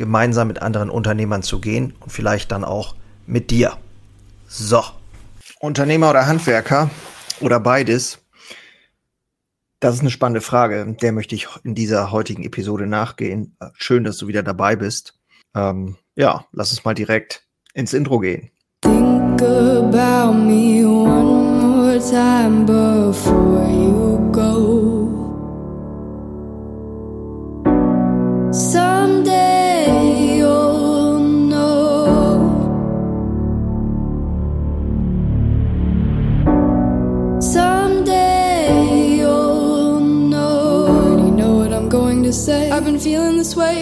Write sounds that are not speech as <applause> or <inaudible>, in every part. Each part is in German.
gemeinsam mit anderen Unternehmern zu gehen und vielleicht dann auch mit dir. So, Unternehmer oder Handwerker oder beides? Das ist eine spannende Frage. Der möchte ich in dieser heutigen Episode nachgehen. Schön, dass du wieder dabei bist. Ähm, ja, lass uns mal direkt ins Intro gehen. Think about me one more time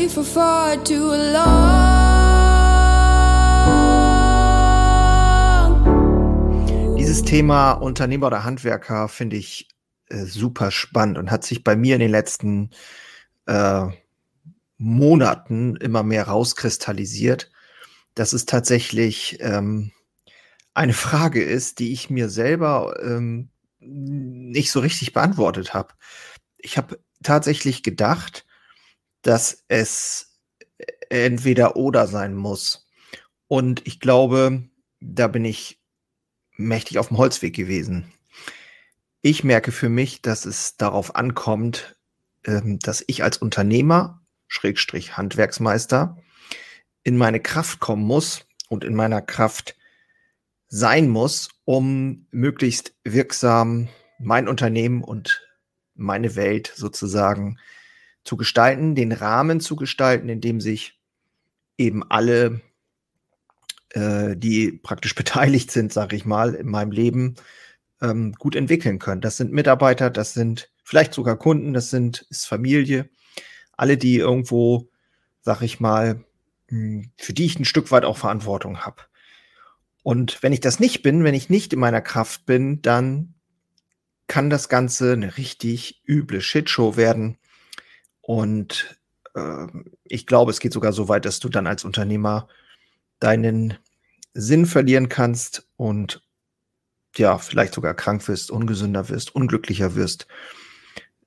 for far too long. Dieses Thema Unternehmer oder Handwerker finde ich äh, super spannend und hat sich bei mir in den letzten äh, Monaten immer mehr rauskristallisiert, dass es tatsächlich ähm, eine Frage ist, die ich mir selber ähm, nicht so richtig beantwortet habe. Ich habe tatsächlich gedacht, dass es entweder oder sein muss. Und ich glaube, da bin ich mächtig auf dem Holzweg gewesen. Ich merke für mich, dass es darauf ankommt, ähm, dass ich als Unternehmer, Schrägstrich Handwerksmeister, in meine Kraft kommen muss und in meiner Kraft sein muss, um möglichst wirksam mein Unternehmen und meine Welt sozusagen zu gestalten, den Rahmen zu gestalten, in dem sich eben alle, äh, die praktisch <laughs> beteiligt sind, sage ich mal, in meinem Leben, ähm, gut entwickeln können. Das sind Mitarbeiter, das sind vielleicht sogar Kunden, das sind ist Familie, alle, die irgendwo, sag ich mal, hm, für die ich ein Stück weit auch Verantwortung habe. Und wenn ich das nicht bin, wenn ich nicht in meiner Kraft bin, dann kann das Ganze eine richtig üble Shitshow werden. Und äh, ich glaube, es geht sogar so weit, dass du dann als Unternehmer deinen Sinn verlieren kannst und ja, vielleicht sogar krank wirst, ungesünder wirst, unglücklicher wirst.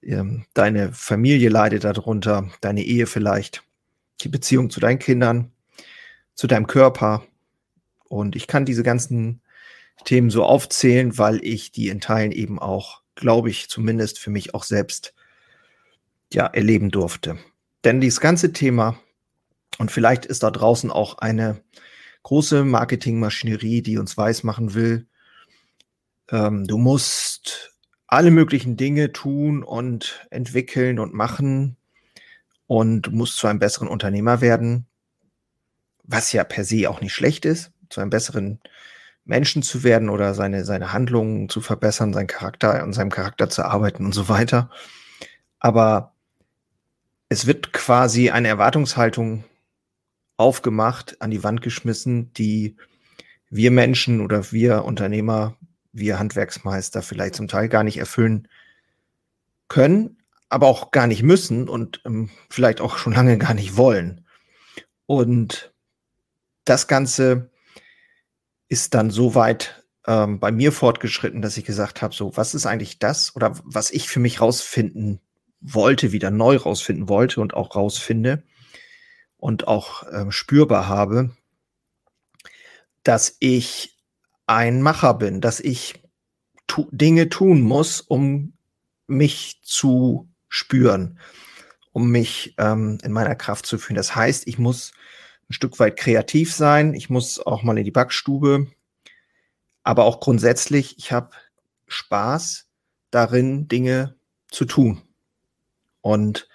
Ähm, deine Familie leidet darunter, deine Ehe vielleicht, die Beziehung zu deinen Kindern, zu deinem Körper. Und ich kann diese ganzen Themen so aufzählen, weil ich die in Teilen eben auch, glaube ich, zumindest für mich auch selbst ja erleben durfte. Denn dieses ganze Thema und vielleicht ist da draußen auch eine große Marketingmaschinerie, die uns weismachen will, ähm, du musst alle möglichen Dinge tun und entwickeln und machen und musst zu einem besseren Unternehmer werden, was ja per se auch nicht schlecht ist, zu einem besseren Menschen zu werden oder seine, seine Handlungen zu verbessern, seinen Charakter und seinem Charakter zu arbeiten und so weiter. Aber es wird quasi eine Erwartungshaltung aufgemacht, an die Wand geschmissen, die wir Menschen oder wir Unternehmer, wir Handwerksmeister vielleicht zum Teil gar nicht erfüllen können, aber auch gar nicht müssen und ähm, vielleicht auch schon lange gar nicht wollen. Und das Ganze ist dann so weit ähm, bei mir fortgeschritten, dass ich gesagt habe, so, was ist eigentlich das oder was ich für mich rausfinden wollte, wieder neu rausfinden wollte und auch rausfinde und auch ähm, spürbar habe, dass ich ein Macher bin, dass ich tu Dinge tun muss, um mich zu spüren, um mich ähm, in meiner Kraft zu fühlen. Das heißt, ich muss ein Stück weit kreativ sein. Ich muss auch mal in die Backstube. Aber auch grundsätzlich, ich habe Spaß darin, Dinge zu tun. Und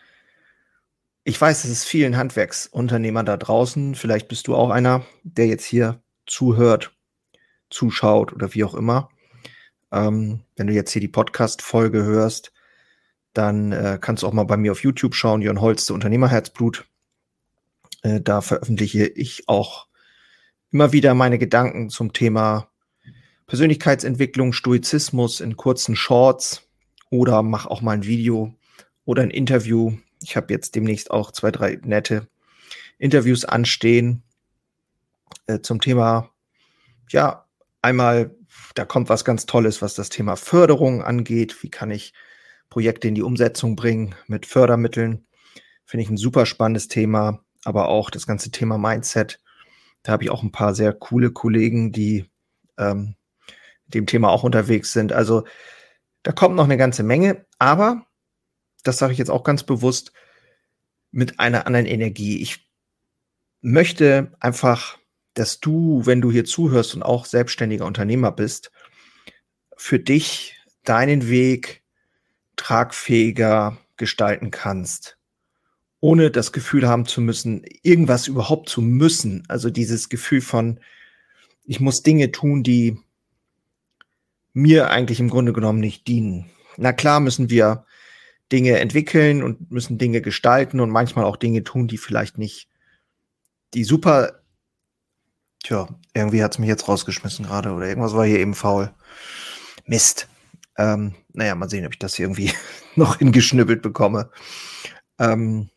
ich weiß, es ist vielen Handwerksunternehmern da draußen, vielleicht bist du auch einer, der jetzt hier zuhört, zuschaut oder wie auch immer. Ähm, wenn du jetzt hier die Podcast-Folge hörst, dann äh, kannst du auch mal bei mir auf YouTube schauen, Jörn Holz, der Unternehmerherzblut. Äh, da veröffentliche ich auch immer wieder meine Gedanken zum Thema Persönlichkeitsentwicklung, Stoizismus in kurzen Shorts oder mache auch mal ein Video oder ein Interview. Ich habe jetzt demnächst auch zwei, drei nette Interviews anstehen äh, zum Thema, ja, einmal, da kommt was ganz Tolles, was das Thema Förderung angeht. Wie kann ich Projekte in die Umsetzung bringen mit Fördermitteln? Finde ich ein super spannendes Thema, aber auch das ganze Thema Mindset. Da habe ich auch ein paar sehr coole Kollegen, die ähm, dem Thema auch unterwegs sind. Also da kommt noch eine ganze Menge, aber das sage ich jetzt auch ganz bewusst mit einer anderen Energie. Ich möchte einfach, dass du, wenn du hier zuhörst und auch selbstständiger Unternehmer bist, für dich deinen Weg tragfähiger gestalten kannst, ohne das Gefühl haben zu müssen, irgendwas überhaupt zu müssen. Also dieses Gefühl von, ich muss Dinge tun, die mir eigentlich im Grunde genommen nicht dienen. Na klar müssen wir Dinge entwickeln und müssen Dinge gestalten und manchmal auch Dinge tun, die vielleicht nicht die super. Tja, irgendwie hat es mich jetzt rausgeschmissen gerade oder irgendwas war hier eben faul. Mist. Ähm, naja, mal sehen, ob ich das hier irgendwie <laughs> noch hingeschnippelt bekomme. Ähm,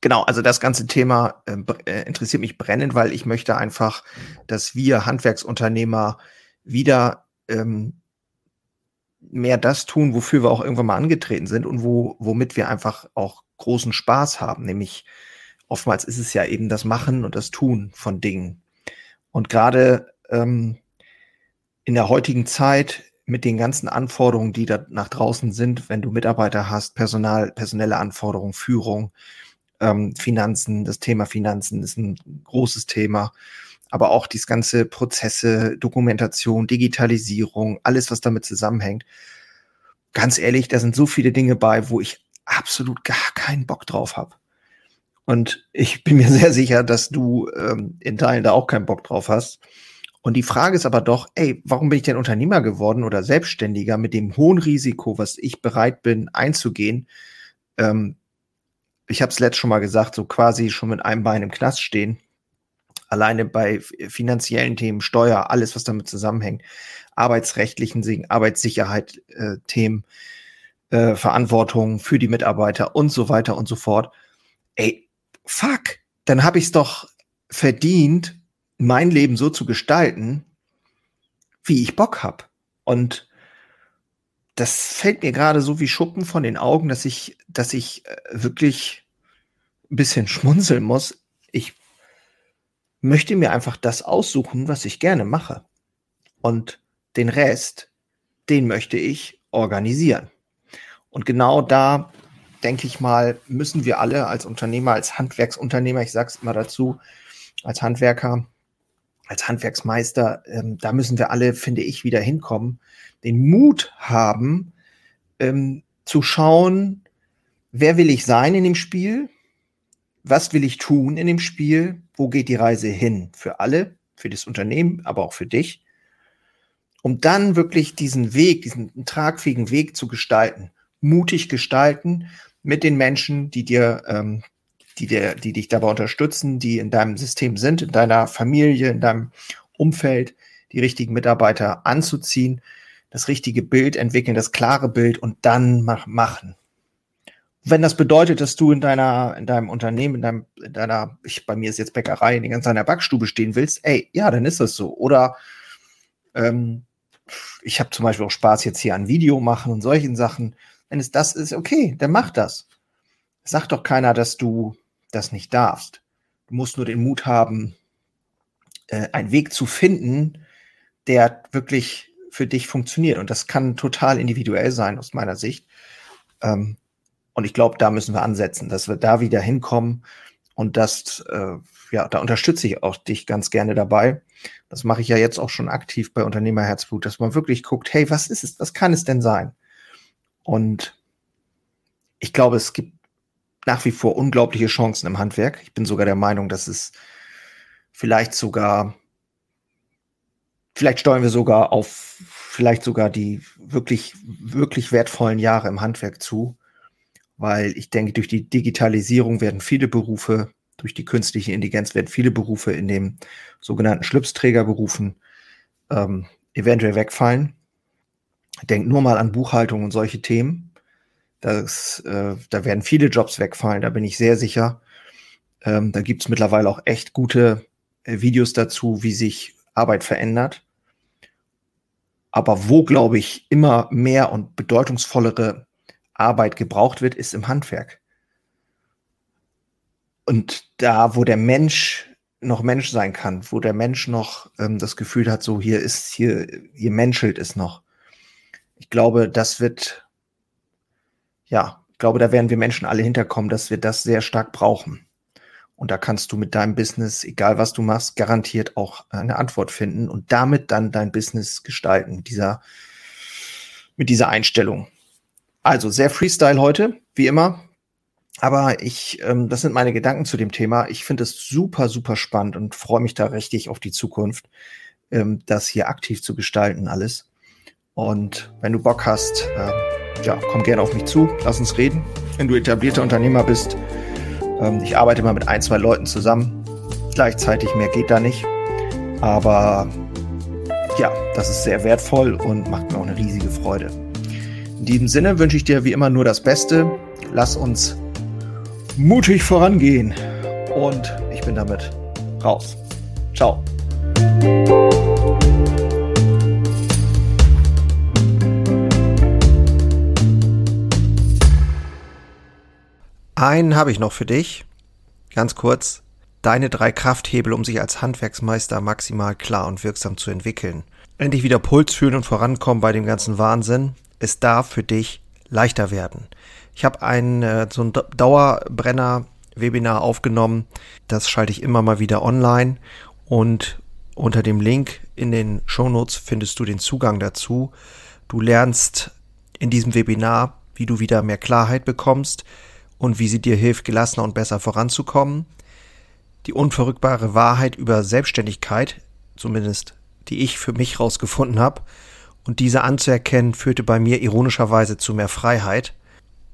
genau, also das ganze Thema äh, äh, interessiert mich brennend, weil ich möchte einfach, dass wir Handwerksunternehmer wieder ähm, mehr das tun, wofür wir auch irgendwann mal angetreten sind und wo, womit wir einfach auch großen Spaß haben. Nämlich oftmals ist es ja eben das Machen und das Tun von Dingen. Und gerade ähm, in der heutigen Zeit mit den ganzen Anforderungen, die da nach draußen sind, wenn du Mitarbeiter hast, Personal, personelle Anforderungen, Führung, ähm, Finanzen, das Thema Finanzen ist ein großes Thema aber auch dieses ganze Prozesse, Dokumentation, Digitalisierung, alles, was damit zusammenhängt. Ganz ehrlich, da sind so viele Dinge bei, wo ich absolut gar keinen Bock drauf habe. Und ich bin mir <laughs> sehr sicher, dass du ähm, in Teilen da auch keinen Bock drauf hast. Und die Frage ist aber doch, ey, warum bin ich denn Unternehmer geworden oder Selbstständiger mit dem hohen Risiko, was ich bereit bin einzugehen? Ähm, ich habe es letzt schon mal gesagt, so quasi schon mit einem Bein im Knast stehen alleine bei finanziellen Themen, Steuer, alles, was damit zusammenhängt, arbeitsrechtlichen Dingen, Arbeitssicherheit, äh, Themen, äh, Verantwortung für die Mitarbeiter und so weiter und so fort. Ey, fuck, dann habe ich es doch verdient, mein Leben so zu gestalten, wie ich Bock habe. Und das fällt mir gerade so wie Schuppen von den Augen, dass ich, dass ich äh, wirklich ein bisschen <laughs> schmunzeln muss. Möchte mir einfach das aussuchen, was ich gerne mache. Und den Rest, den möchte ich organisieren. Und genau da, denke ich mal, müssen wir alle als Unternehmer, als Handwerksunternehmer, ich sage es immer dazu, als Handwerker, als Handwerksmeister, ähm, da müssen wir alle, finde ich, wieder hinkommen, den Mut haben, ähm, zu schauen, wer will ich sein in dem Spiel, was will ich tun in dem Spiel, wo geht die Reise hin? Für alle, für das Unternehmen, aber auch für dich, um dann wirklich diesen Weg, diesen tragfähigen Weg zu gestalten, mutig gestalten mit den Menschen, die dir, ähm, die dir, die dich dabei unterstützen, die in deinem System sind, in deiner Familie, in deinem Umfeld, die richtigen Mitarbeiter anzuziehen, das richtige Bild entwickeln, das klare Bild und dann mach, machen wenn das bedeutet, dass du in deiner, in deinem Unternehmen, in deinem, in deiner, ich, bei mir ist jetzt Bäckerei, in deiner Backstube stehen willst, ey, ja, dann ist das so. Oder ähm, ich habe zum Beispiel auch Spaß jetzt hier an Video machen und solchen Sachen. Wenn es das ist, okay, dann mach das. Sag doch keiner, dass du das nicht darfst. Du musst nur den Mut haben, äh, einen Weg zu finden, der wirklich für dich funktioniert. Und das kann total individuell sein aus meiner Sicht. Ähm, und ich glaube, da müssen wir ansetzen, dass wir da wieder hinkommen. Und das, äh, ja, da unterstütze ich auch dich ganz gerne dabei. Das mache ich ja jetzt auch schon aktiv bei Unternehmerherzblut, dass man wirklich guckt, hey, was ist es, was kann es denn sein? Und ich glaube, es gibt nach wie vor unglaubliche Chancen im Handwerk. Ich bin sogar der Meinung, dass es vielleicht sogar, vielleicht steuern wir sogar auf vielleicht sogar die wirklich, wirklich wertvollen Jahre im Handwerk zu weil ich denke, durch die Digitalisierung werden viele Berufe Durch die künstliche Intelligenz werden viele Berufe in den sogenannten Schlipsträgerberufen ähm, eventuell wegfallen. Denk nur mal an Buchhaltung und solche Themen. Das, äh, da werden viele Jobs wegfallen, da bin ich sehr sicher. Ähm, da gibt es mittlerweile auch echt gute äh, Videos dazu, wie sich Arbeit verändert. Aber wo, glaube ich, immer mehr und bedeutungsvollere Arbeit gebraucht wird, ist im Handwerk. Und da, wo der Mensch noch Mensch sein kann, wo der Mensch noch ähm, das Gefühl hat, so hier ist, hier, hier menschelt es noch. Ich glaube, das wird, ja, ich glaube, da werden wir Menschen alle hinterkommen, dass wir das sehr stark brauchen. Und da kannst du mit deinem Business, egal was du machst, garantiert auch eine Antwort finden und damit dann dein Business gestalten, dieser, mit dieser Einstellung. Also sehr Freestyle heute, wie immer. Aber ich, ähm, das sind meine Gedanken zu dem Thema. Ich finde es super, super spannend und freue mich da richtig auf die Zukunft, ähm, das hier aktiv zu gestalten, alles. Und wenn du Bock hast, äh, ja, komm gerne auf mich zu, lass uns reden. Wenn du etablierter Unternehmer bist, ähm, ich arbeite mal mit ein, zwei Leuten zusammen. Gleichzeitig mehr geht da nicht. Aber ja, das ist sehr wertvoll und macht mir auch eine riesige Freude. In diesem Sinne wünsche ich dir wie immer nur das Beste. Lass uns mutig vorangehen. Und ich bin damit raus. Ciao. Einen habe ich noch für dich. Ganz kurz. Deine drei Krafthebel, um sich als Handwerksmeister maximal klar und wirksam zu entwickeln. Endlich wieder Puls fühlen und vorankommen bei dem ganzen Wahnsinn. Es darf für dich leichter werden. Ich habe ein äh, so ein Dauerbrenner-Webinar aufgenommen. Das schalte ich immer mal wieder online und unter dem Link in den Shownotes findest du den Zugang dazu. Du lernst in diesem Webinar, wie du wieder mehr Klarheit bekommst und wie sie dir hilft, gelassener und besser voranzukommen. Die unverrückbare Wahrheit über Selbstständigkeit, zumindest die ich für mich rausgefunden habe, und diese anzuerkennen, führte bei mir ironischerweise zu mehr Freiheit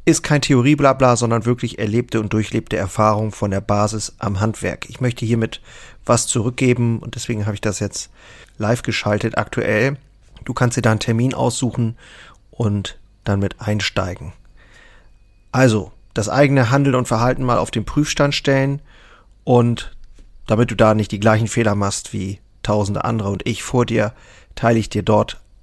ist kein Theorieblabla, sondern wirklich erlebte und durchlebte Erfahrung von der Basis am Handwerk. Ich möchte hiermit was zurückgeben und deswegen habe ich das jetzt live geschaltet aktuell. Du kannst dir da einen Termin aussuchen und dann mit einsteigen. Also, das eigene Handeln und Verhalten mal auf den Prüfstand stellen und damit du da nicht die gleichen Fehler machst wie tausende andere und ich vor dir, teile ich dir dort